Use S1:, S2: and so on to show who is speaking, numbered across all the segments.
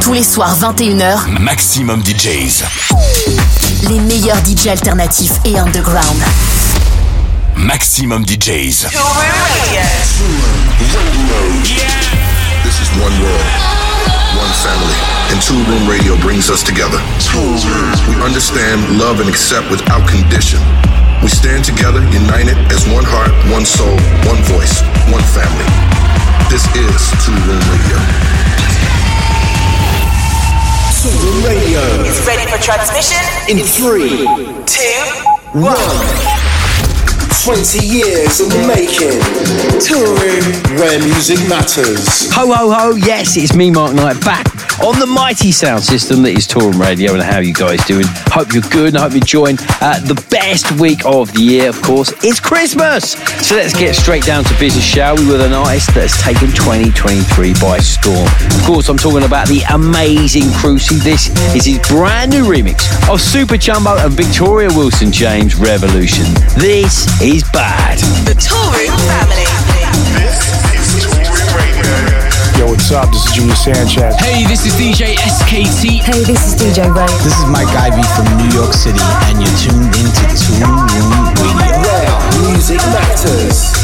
S1: Tous les soirs 21h,
S2: Maximum DJs.
S1: Les meilleurs DJs alternatifs et underground.
S2: Maximum DJs.
S3: This is one world, one family, and Two Room Radio brings us together. We understand, love, and accept without condition. We stand together, united as one heart, one soul, one voice, one family. This is Two Room Radio.
S4: Toolroom Radio.
S5: Is ready for transmission
S4: in three,
S5: two,
S4: one. 20 years in the making. Toolroom where music matters.
S6: Ho, ho, ho. Yes, it's me, Mark Knight, back on the mighty sound system that is Toolroom Radio. And how you guys doing? Hope you're good and I hope you're enjoying uh, the best week of the year, of course. It's Christmas. So let's get straight down to business, shall we, with an artist that has taken 2023 by storm. Of course, I'm talking about the amazing Cruci. This is his brand new remix of Super Chumbo and Victoria Wilson James Revolution. This is bad.
S5: The Toolroom Family.
S7: This is Toolroom Radio.
S8: Yo, what's up? This is Junior Sanchez.
S9: Hey, this is DJ SKT.
S10: Hey, this is DJ Ray.
S11: This is Mike Ivy from New York City, and you're tuned into Toolroom Radio.
S4: Where music matters.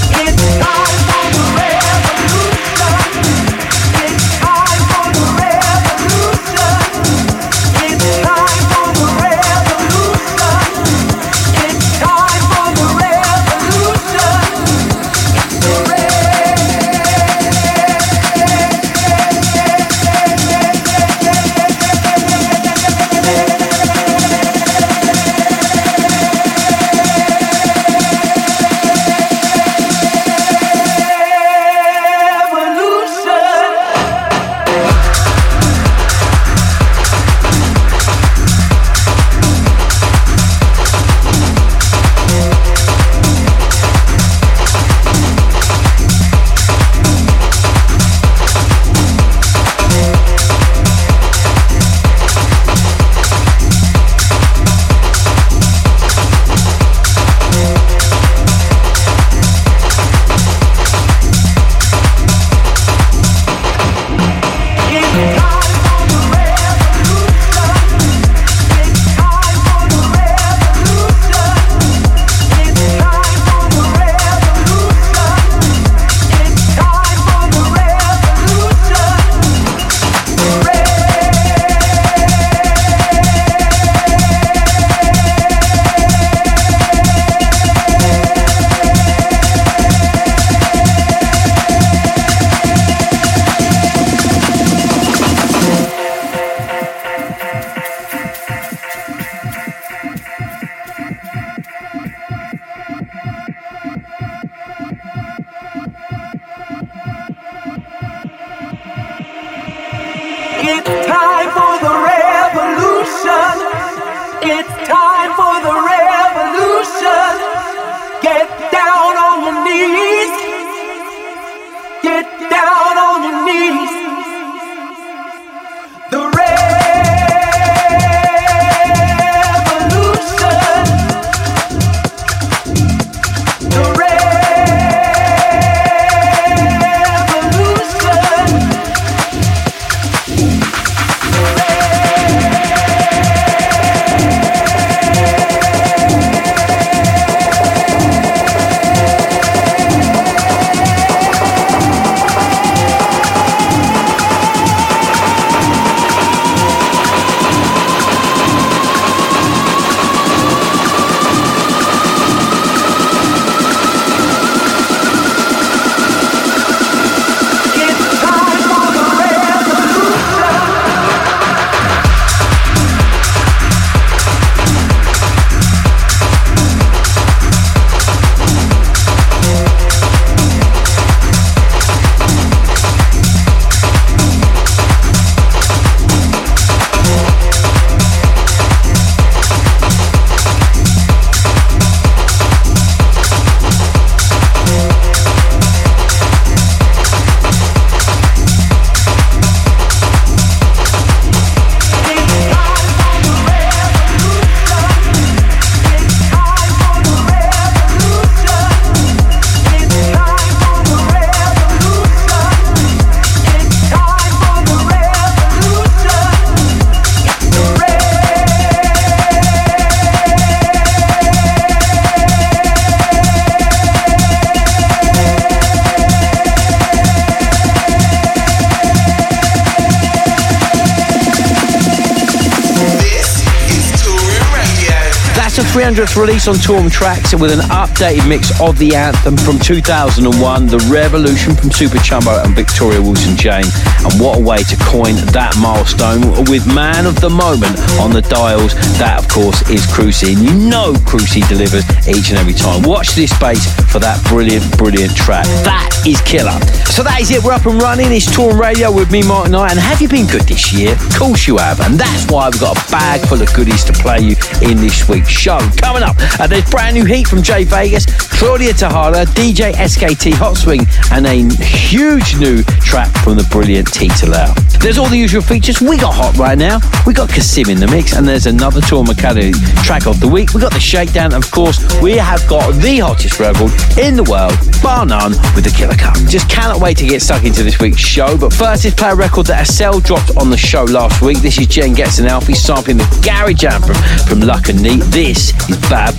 S6: 300th release on Toolroom Tracks with an updated mix of the anthem from 2001, The Revolution from Super Chumbo and Victoria Wilson James. And what a way to coin that milestone with Man of the Moment on the dials. That, of course, is Cruci. And you know Cruci delivers each and every time. Watch this space for that brilliant, brilliant track. That is killer. So that is it. We're up and running. It's Toolroom Radio with me, Mark Knight. And have you been good this year? Of course you have. And that's why we've got a bag full of goodies to play you in this week's show. Coming up, uh, there's brand new heat from Jay Vegas, Claudia Tejada, DJ SKT Hot Swing, and a huge new track from the brilliant Tita Lau. There's all the usual features. We got hot right now. We got Kasim in the mix, and there's another Tour Academy track of the week. We got the shakedown. Of course, we have got the hottest record in the world, bar none, with the Killer Cup. Just cannot wait to get stuck into this week's show. But first, let's play a record that Estelle dropped on the show last week. This is Jen Gets an Alfie sampling the Garage Anthem from Luck and Neat. This is Bad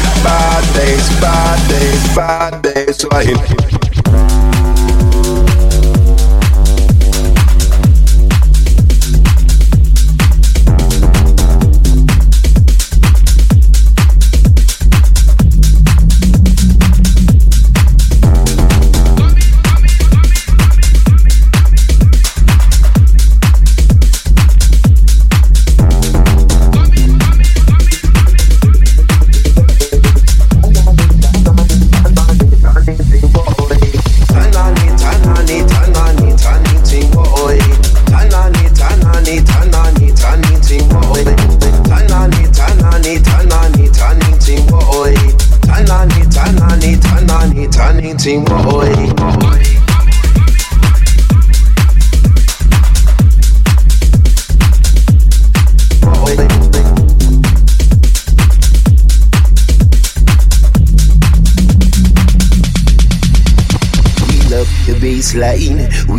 S12: bad days, bad days, bad
S10: days. So I.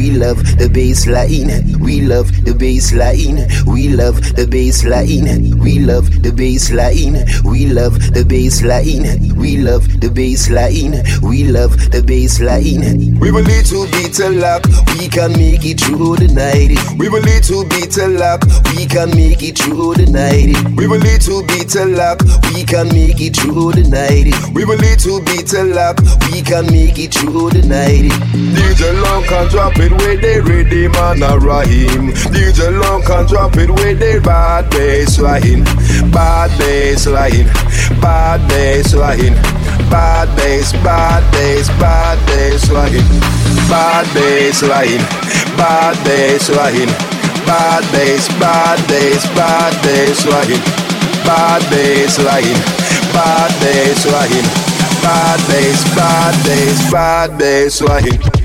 S13: We love the bass line. We love the bass line. We love the bass line. We love the bass line. We love the bass line. We love the bass line. We love the bass line. We
S12: will need to beat a lock.
S13: We can make it through the night.
S12: We will need to beat a lock.
S13: We can make it through the night.
S12: We will need to beat a lock.
S13: We can make it through the night.
S12: We will need to beat a lock.
S13: We can make it through the night.
S12: DJ Long can drop it with the man a Rahim. DJ Long can drop it with the bad bass line. Bad bass line. Bad bass line. Bad bass, bad bass, bad bass line. Bad bass line. Bad bass line. Bad bass, bad bass, bad bass line. Bad bass line. Bad bass line. Bad bass, bad bass, bad bass line.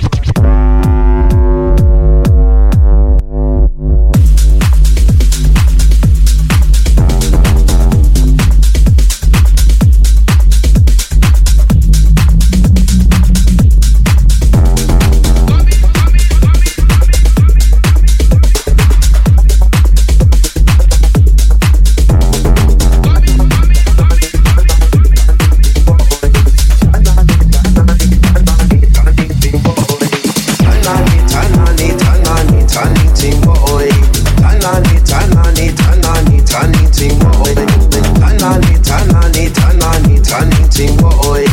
S10: Tanani, tanning ting boy.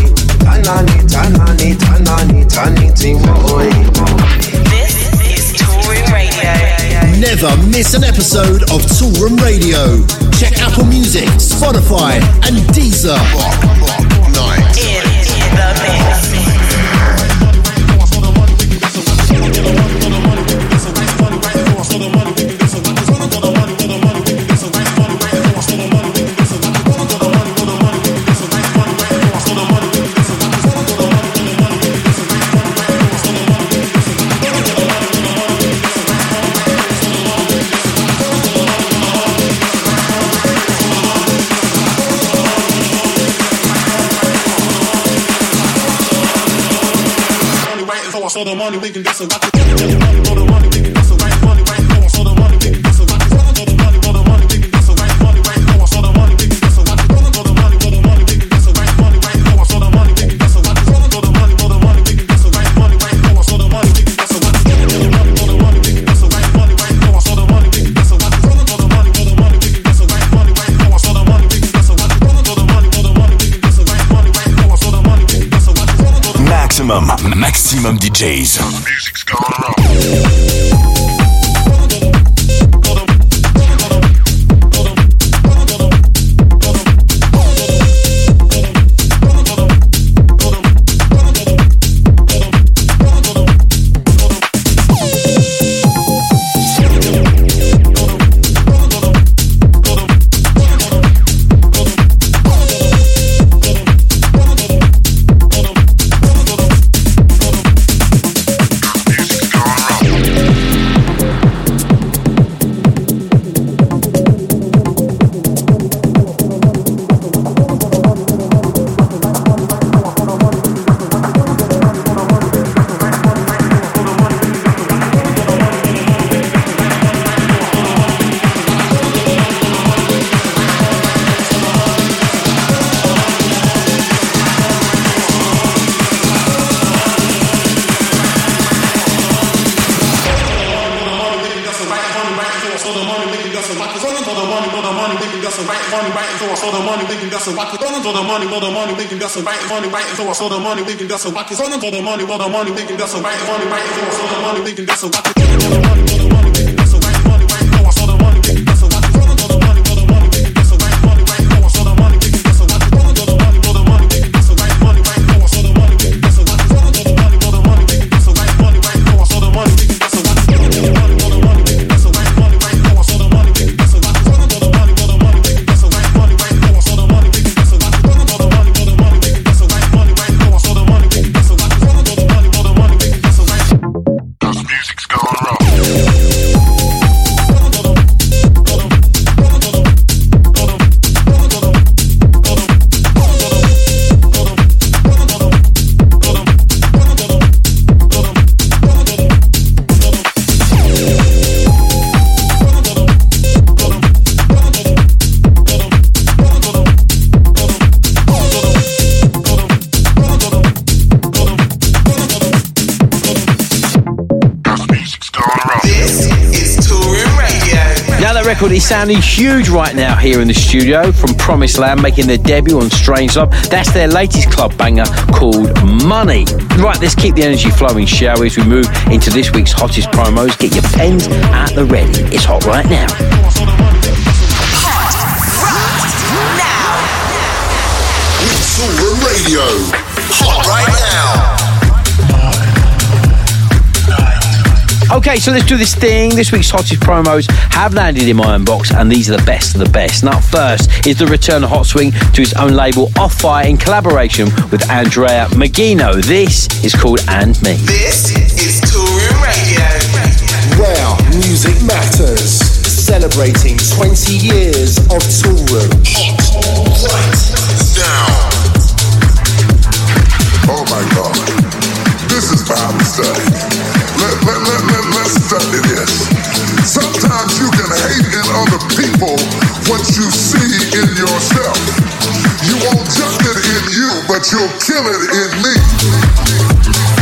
S10: Tanani, tanani, tanani, tanning ting boy.
S5: This is Toolroom Radio.
S14: Never miss an episode of Toolroom Radio. Check Apple Music, Spotify, and Deezer.
S5: The
S15: money we can get some. Got
S16: Music's
S6: that record is sounding huge right now here in the studio from Promised Land making their debut on Strange Love. That's their latest club banger called Money. Right, let's keep the energy flowing, shall we, as we move into this week's hottest promos. Get your pens at the ready. It's hot right now.
S17: Toolroom Radio.
S6: Okay, so let's do this thing. This week's hottest promos have landed in my inbox, and these are the best of the best. Now, first is the return of Hot Swing to his own label, Off Fire, in collaboration with Andrea Magino. This is called And Me.
S5: This is Toolroom Radio.
S14: Where music matters. Celebrating 20 years of Toolroom.
S17: Right down.
S16: Oh my God. This is Bible study. Let, let, let, let, Sometimes you can hate in other people what you see in yourself. You won't judge it in you, but you'll kill it in me.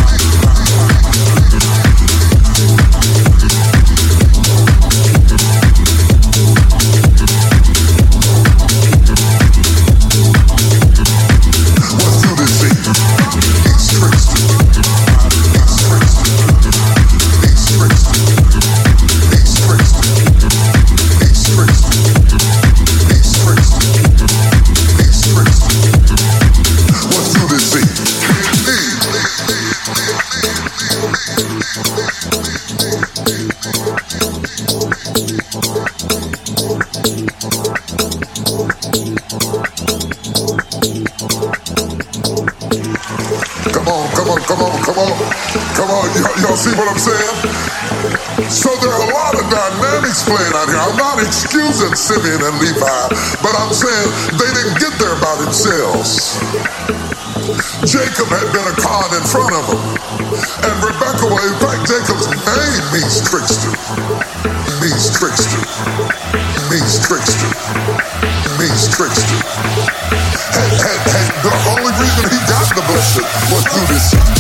S16: Come on, y'all, see what I'm saying? So there are a lot of dynamics playing out here. I'm not excusing Simeon and Levi, but I'm saying they didn't get there by themselves. Jacob had been a con in front of them. And Rebecca, well, in fact, Jacob's name means trickster. Means trickster. Means trickster. Means trickster. And, and, and the only reason he got the blessing was through this.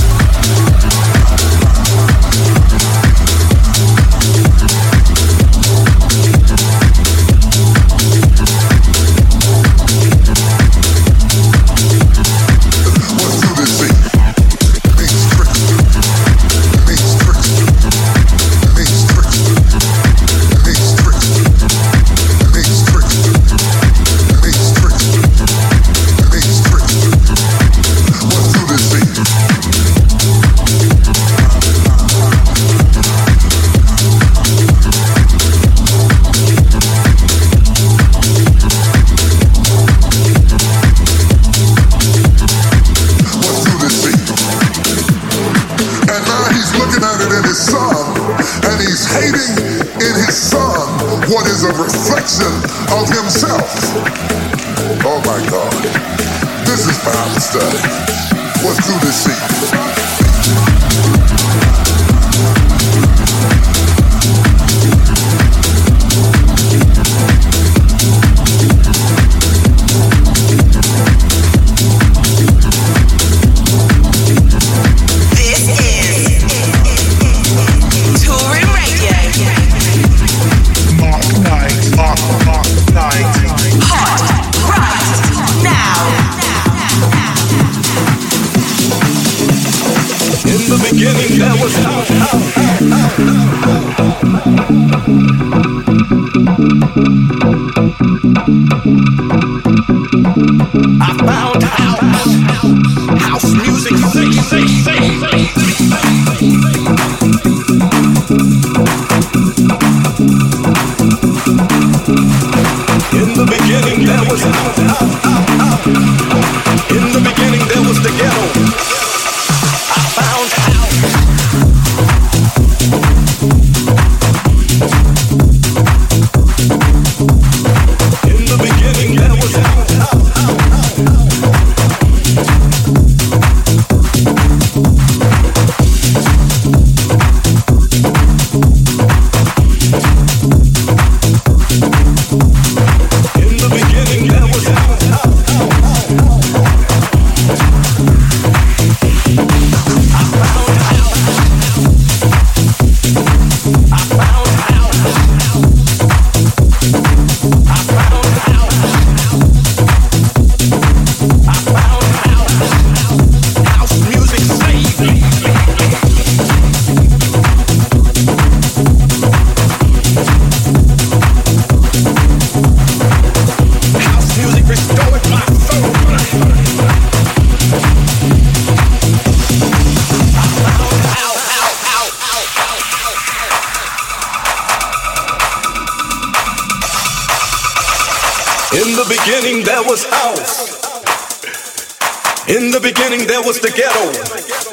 S16: In
S15: the beginning, there was the ghetto,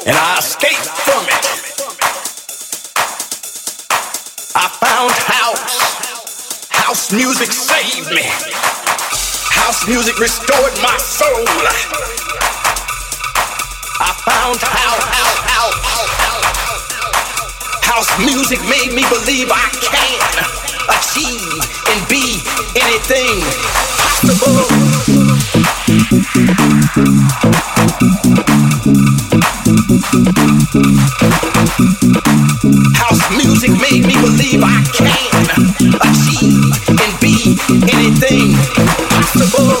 S15: and I escaped from it.
S18: I found house. House music saved me. House music restored my soul. I found house. House music made me believe I can achieve and be anything possible. House music made me believe I can achieve and be anything possible.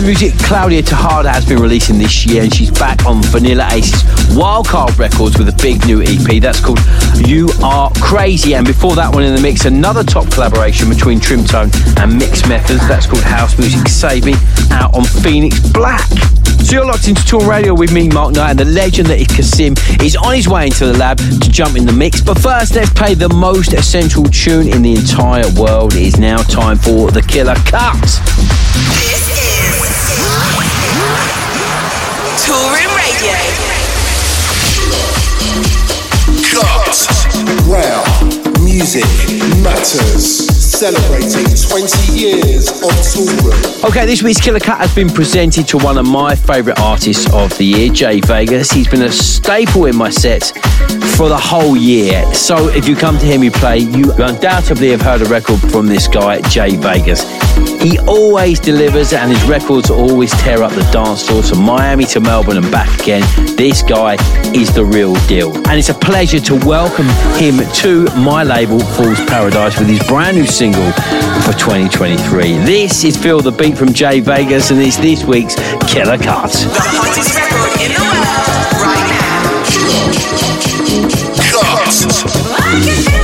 S6: The music Claudia Tejada has been releasing this year, and she's back on Vanilla Ace's Wildcard Records with a big new EP that's called You Are Crazy. And before that one in the mix, another top collaboration between Trimtone and Mix Methods that's called House Music Save Me out on Phoenix Black. So you're locked into Tour Radio with me, Mark Knight, and the legend that is Kasim is on his way into the lab to jump in the mix. But first, let's play the most essential tune in the entire world. It is now time for the Killer Cut.
S5: Toolroom Radio. Cut.
S14: Wow, music matters. Celebrating 20 years of Toolroom.
S6: Okay, this week's Killer Cut has been presented to one of my favourite artists of the year, Jay Vegas. He's been a staple in my sets for the whole year. So if you come to hear me play, you undoubtedly have heard a record from this guy, Jay Vegas. He always delivers, and his records always tear up the dance floor from Miami to Melbourne and back again. This guy is the real deal. And it's a pleasure to welcome him to my label, Fool's Paradise, with his brand new single for 2023. This is Feel the Beat from Jay Vegas, and it's this week's Killer Cut.
S5: The hottest record in the world right now.
S6: Now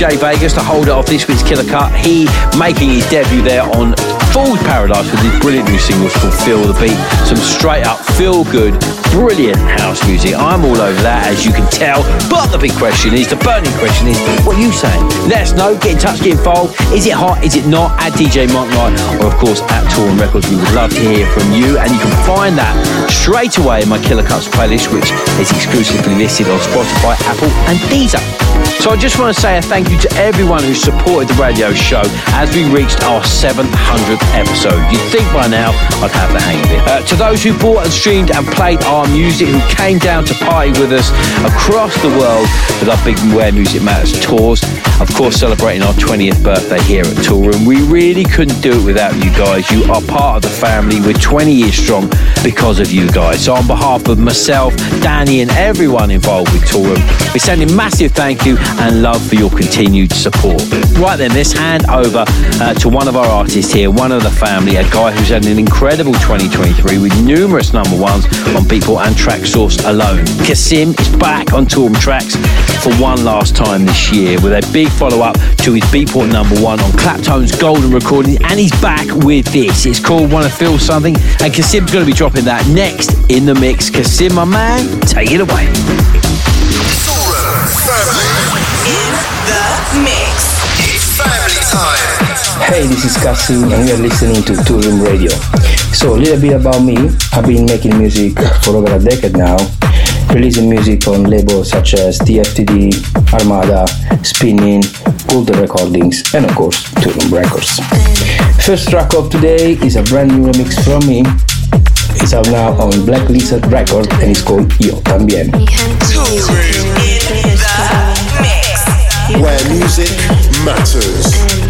S6: Jay Vegas, the holder of this week's Killer Cut, he making his debut there on Fool's Paradise with his brilliant new singles called Feel the Beat. Some straight up, feel good, brilliant house music. I'm all over that, as you can tell. But the big question is, the burning question is, what are you saying? Let us know, get in touch, get involved. Is it hot? Is it not? At DJ Mark Knight, or of course at Toolroom Records. We would love to hear from you, and you can find that straight away in my Killer Cuts playlist, which is exclusively listed on Spotify, Apple, and Deezer. So I just want to say a thank you to everyone who supported the radio show as we reached our 700th episode. You'd think by now I'd have the hang of it. Uh, to those who bought and streamed and played our music, who came down to party with us across the world with our Big Where Music Matters tours, of course celebrating our 20th birthday here at Toolroom. We really couldn't do it without you guys. You are part of the family. We're 20 years strong because of you guys. So on behalf of myself, Danny and everyone involved with Toolroom, we're sending massive thank you and love for your continued support. Right then, let's hand over uh, to one of our artists here, one of the family, a guy who's had an incredible 2023 with numerous number ones on Beatport and Traxsource alone. Kassimm is back on Toolroom Tracks for one last time this year with a big follow up to his Beatport number one on Claptone's Golden recording, and he's back with this. It's called Wanna Feel Something, and Kassimm's going to be dropping that next in the mix. Kassimm, my man, take it away.
S19: Hey, this is Kassimm and we are listening to Toolroom Radio. So, a little bit about me. I've been making music for over a decade now, releasing music on labels such as TFTD, Armada, Spinning, Golden Recordings, and of course, Toolroom Records. First track of today is a brand new remix from me. It's out now on Black Lizard Record and it's called Yo Tambien.
S14: Where music matters.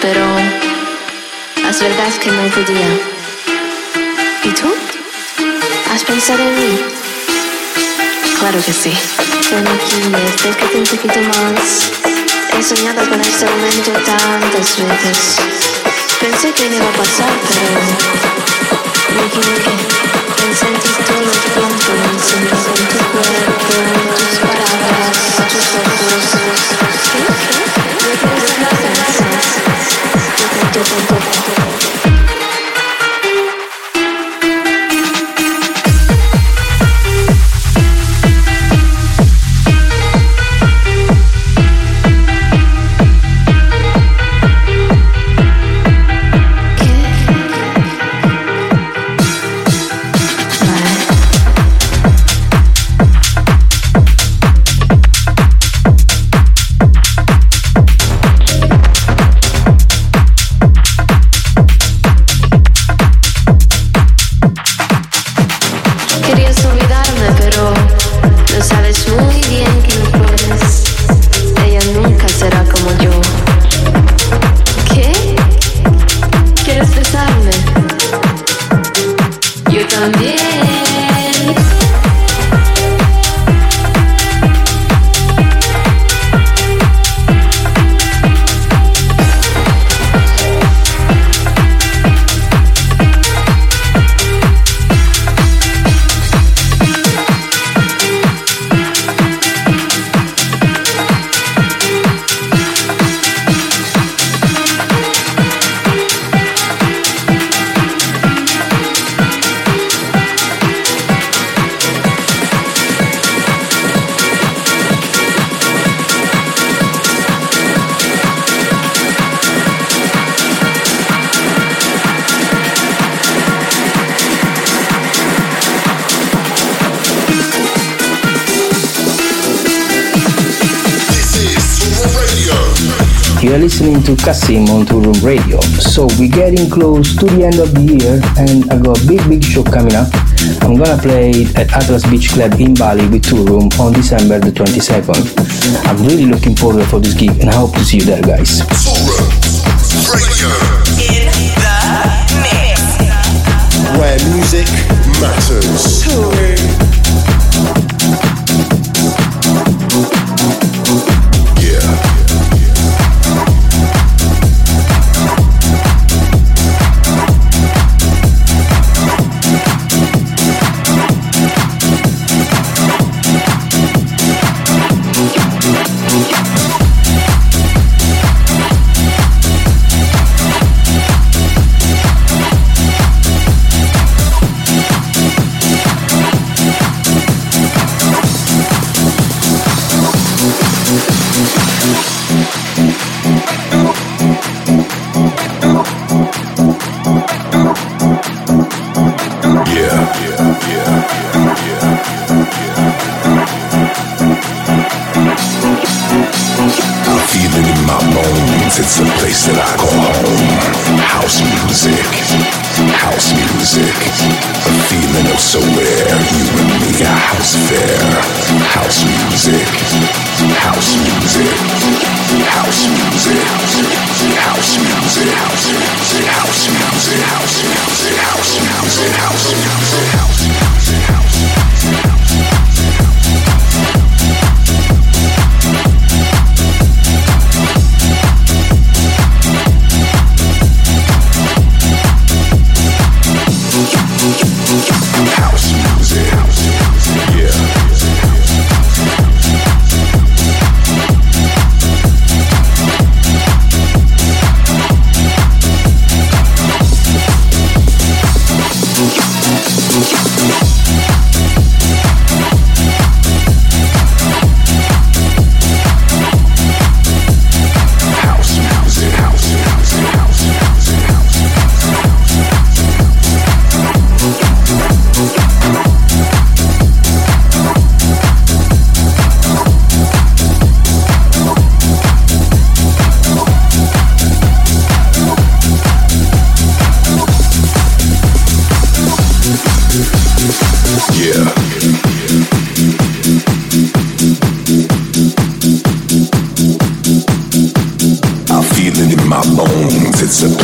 S20: pero las verdad es que no podía. ¿Y tú? ¿Has pensado en mí? Claro que sí. Ven aquí, acércate un poquito más. He soñado con este momento tantas veces. Pensé que no iba a pasar, pero me equivoqué. Pensé en el tiempo, pensé en tu cuerpo,
S19: Kassimm on Toolroom Radio. So we're getting close to the end of the year and I got a big big show coming up. I'm gonna play at Atlas Beach Club in Bali with Toolroom on December the 22nd. I'm really looking forward for this gig and I hope to see you there guys.
S14: Where music matters.
S17: My bones. It's a place that I call home. House music, house music. A feeling of so rare. You and me, a house fair. House music, house music, house music, house music, house music, house music, house music, house music, house music, house music, house music. House music, House music. Yeah.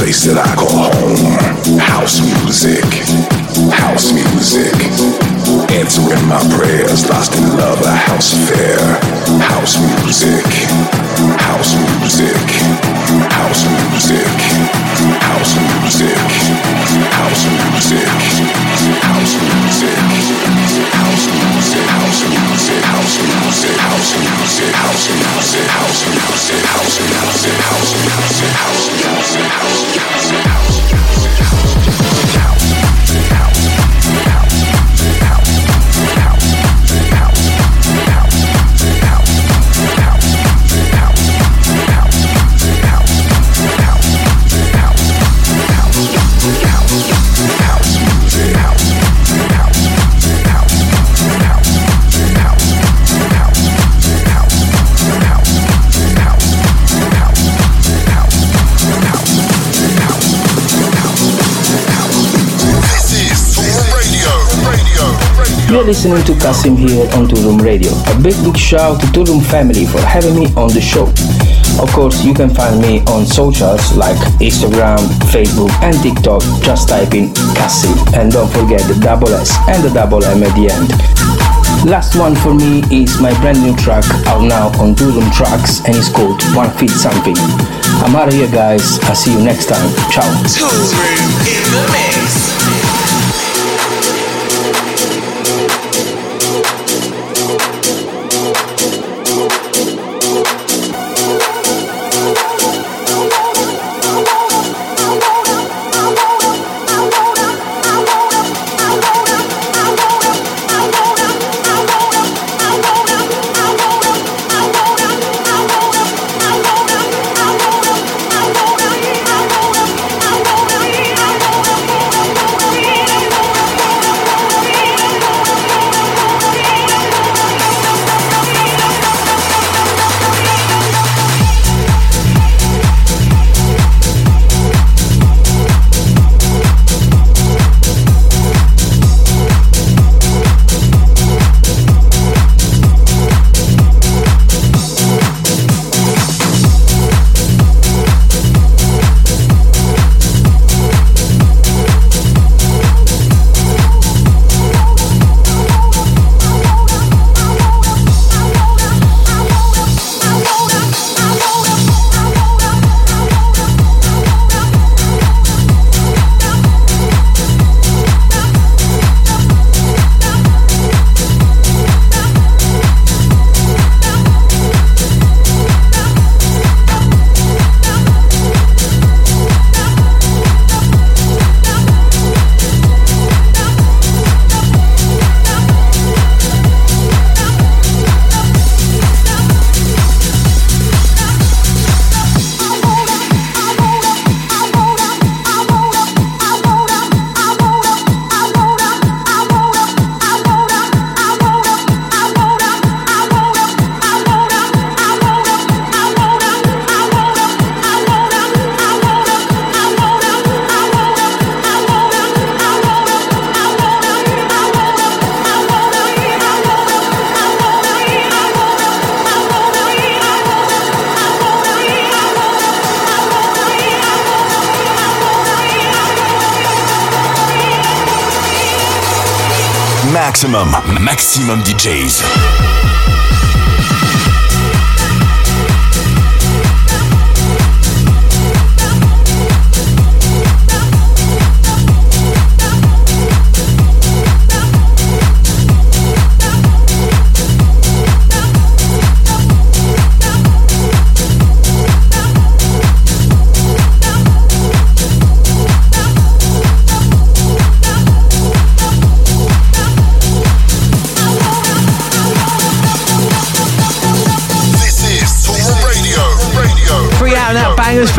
S17: space that I call
S19: You're listening to Kassimm here on Room Radio. A big big shout to Room family for having me on the show. Of course, you can find me on socials like Instagram, Facebook, and TikTok. Just type in Kassimm and don't forget the double S and the double M at the end. Last one for me is my brand new track out now on Room Tracks and it's called Wanna Feel Something. I'm out of here, guys. I'll see you next time. Ciao.
S2: Maximum DJs.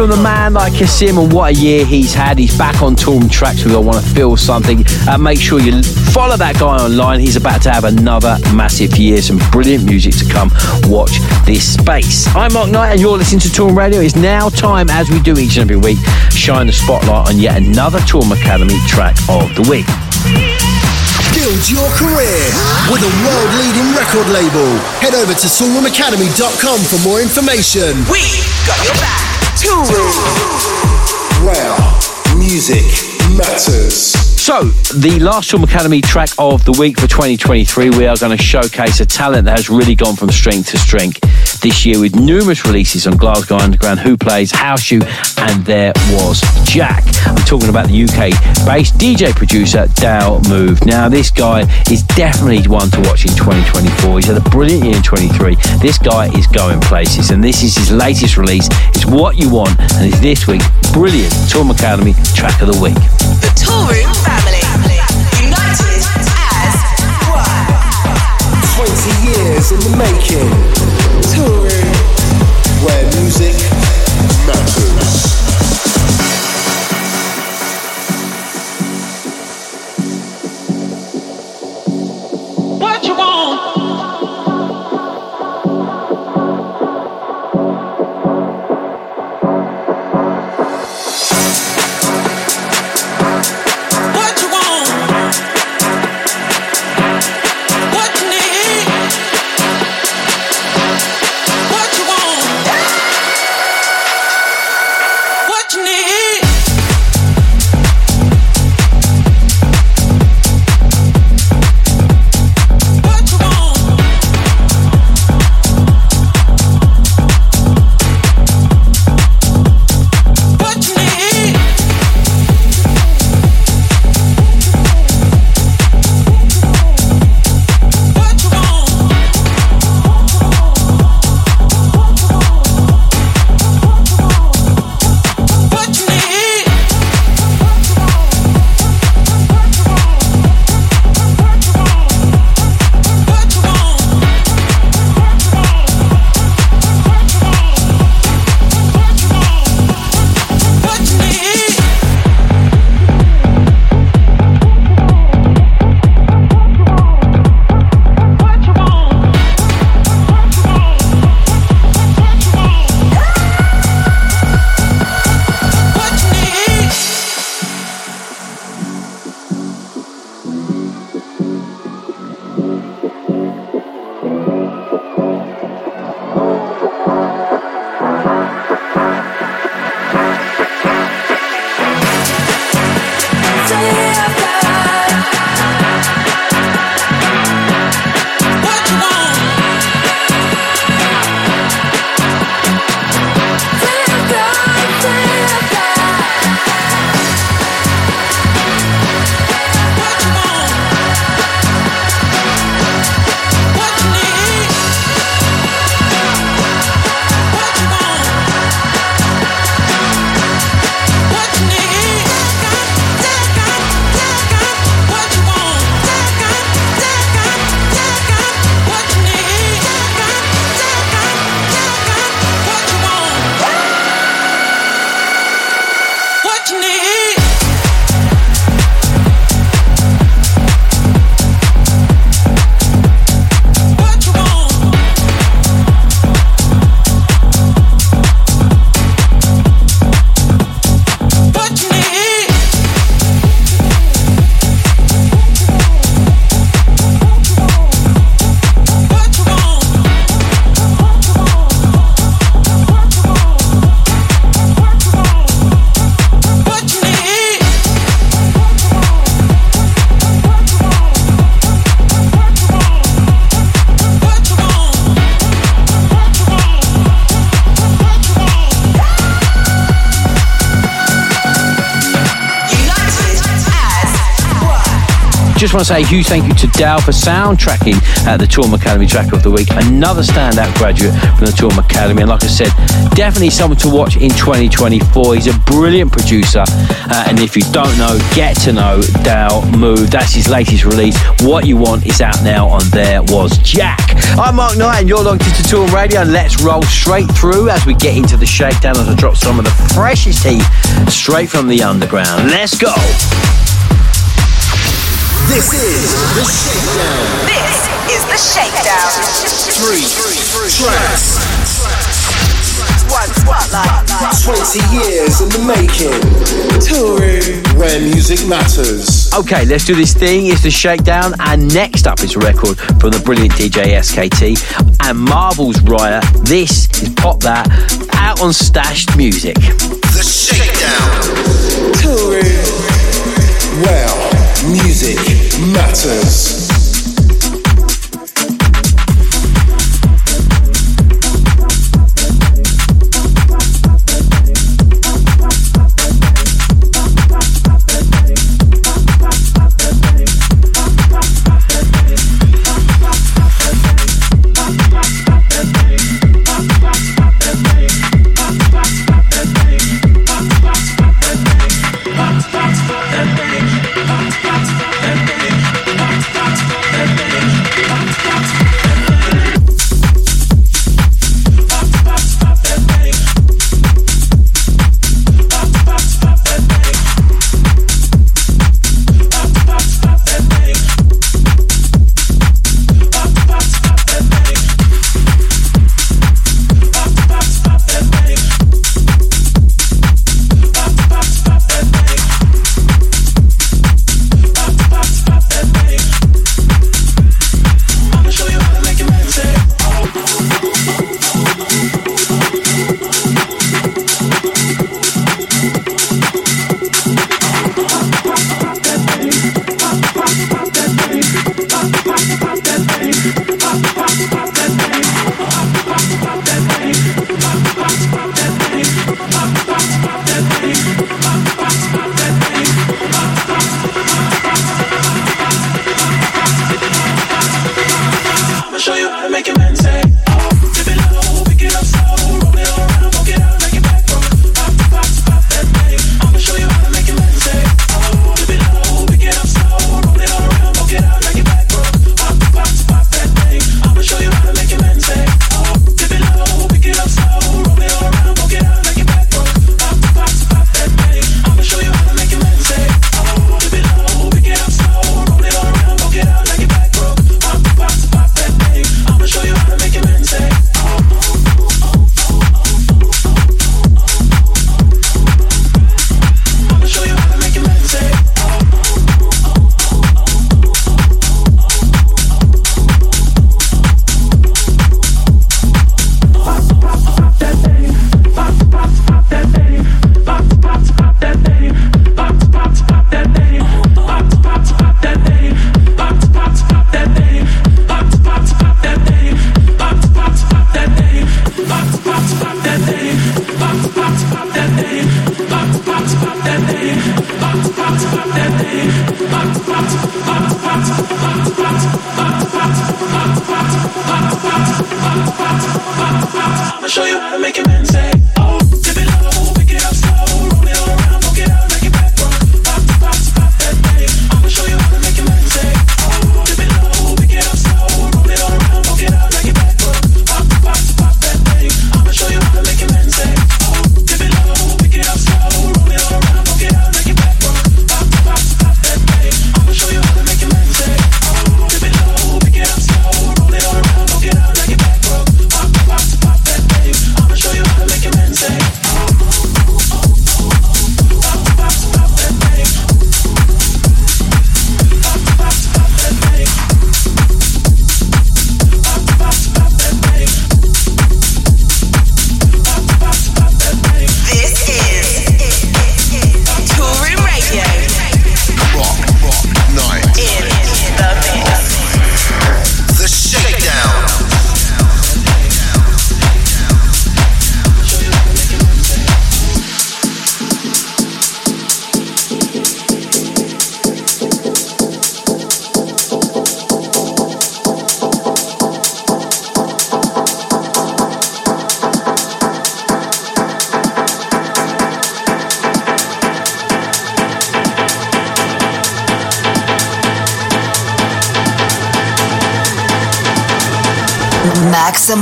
S6: From the man like Kassimm, and what a year he's had. He's back on Toolroom tracks. We all want to feel something. Uh, make sure you follow that guy online. He's about to have another massive year. Some brilliant music to come. Watch this space. I'm Mark Knight, and you're listening to Toolroom Radio. It's now time, as we do each and every week, shine the spotlight on yet another Toolroom Academy track of the week.
S14: Build your career with a world leading record label. Head over to toolroomacademy.com for more information.
S5: We got your back.
S14: Where music matters.
S6: So, the last Toolroom Academy track of the week for 2023, we are going to showcase a talent that has really gone from strength to strength this year with numerous releases on Glasgow Underground, Who Plays, House Shoe, and There Was Jack. I'm talking about the UK based DJ producer Dale Move. Now, this guy is definitely one to watch in 2024. He's had a brilliant year in 23. This guy is going places, and this is his latest release. It's What You Want, and it's this week's brilliant Toolroom Academy track of the week.
S5: The Toolroom family. United as one.
S14: 20 years in the making. Toolroom. Where music
S6: just want to say a huge thank you to Dale for soundtracking at the Toolroom Academy Track of the Week. Another standout graduate from the Toolroom Academy. And like I said, definitely someone to watch in 2024. He's a brilliant producer. Uh, and if you don't know, get to know Dale Move. That's his latest release. What You Want is out now on There Was Jack. I'm Mark Knight and you're logged into Toolroom Radio. And let's roll straight through as we get into the shakedown as I drop some of the freshest heat straight from the underground. Let's go.
S14: This is the shakedown.
S5: This is the shakedown.
S14: Three tracks.
S5: One spotlight.
S14: 20 years in the making. Toolroom where music matters.
S6: Okay, let's do this thing. It's the shakedown, and next up is a record from the brilliant DJ SKT and Marvel's Riot. This is Pop That out on Stashed Music.
S14: The shakedown. Toolroom where music matters.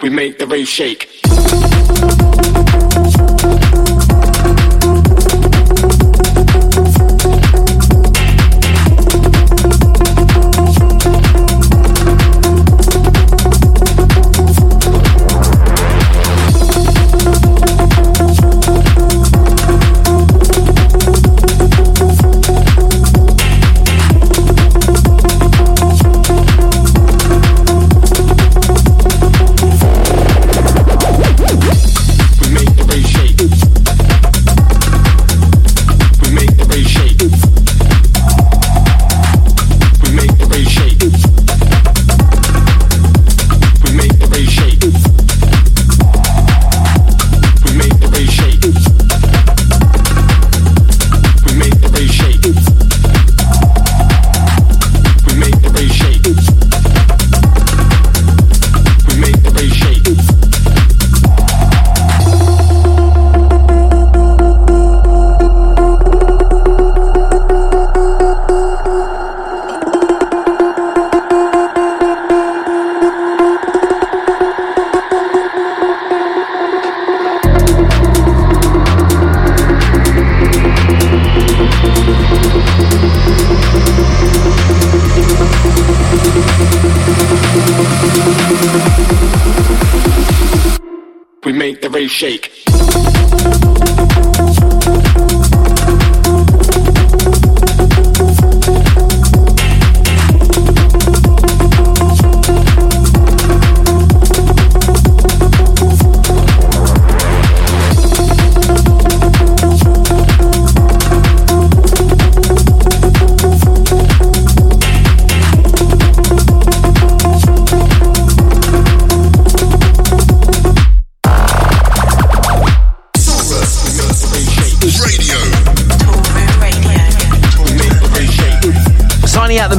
S15: We
S18: make the race shake. Shake.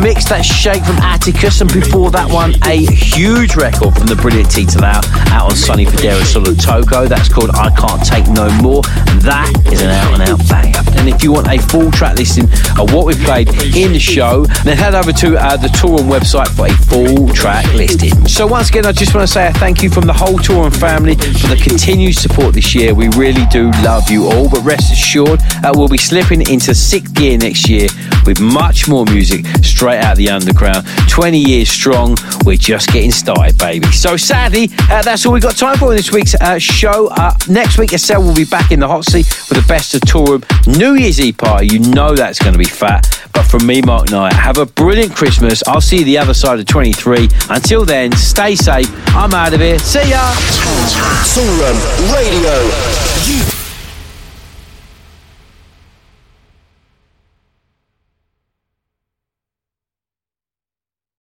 S6: Mix, that Shake from Atticus, and before that one, a huge record from the brilliant Tita Lau out on Sonny Fodera Solotoko. That's called I Can't Take No More. That is an out and out banger. And if you want a full track listing of what we played in the show, then head over to uh, the Toolroom website for a full track listing. So once again, I just want to say a thank you from the whole Toolroom family for the continued support this year. We really do love you all, but rest assured, uh, we'll be slipping into sixth gear next year with much more music straight out of the underground. 20 years strong, we're just getting started, baby. So sadly, uh, that's all we've got time for in this week's uh, show. Uh, next week, Estelle will be back in the hot seat with the best of Toolroom New Year's Eve party. You know that's going to be fat. But from me, Mark Knight, have a brilliant Christmas. I'll see you the other side of 23. Until then, stay safe. I'm out of here. See ya.
S14: Toolroom Radio.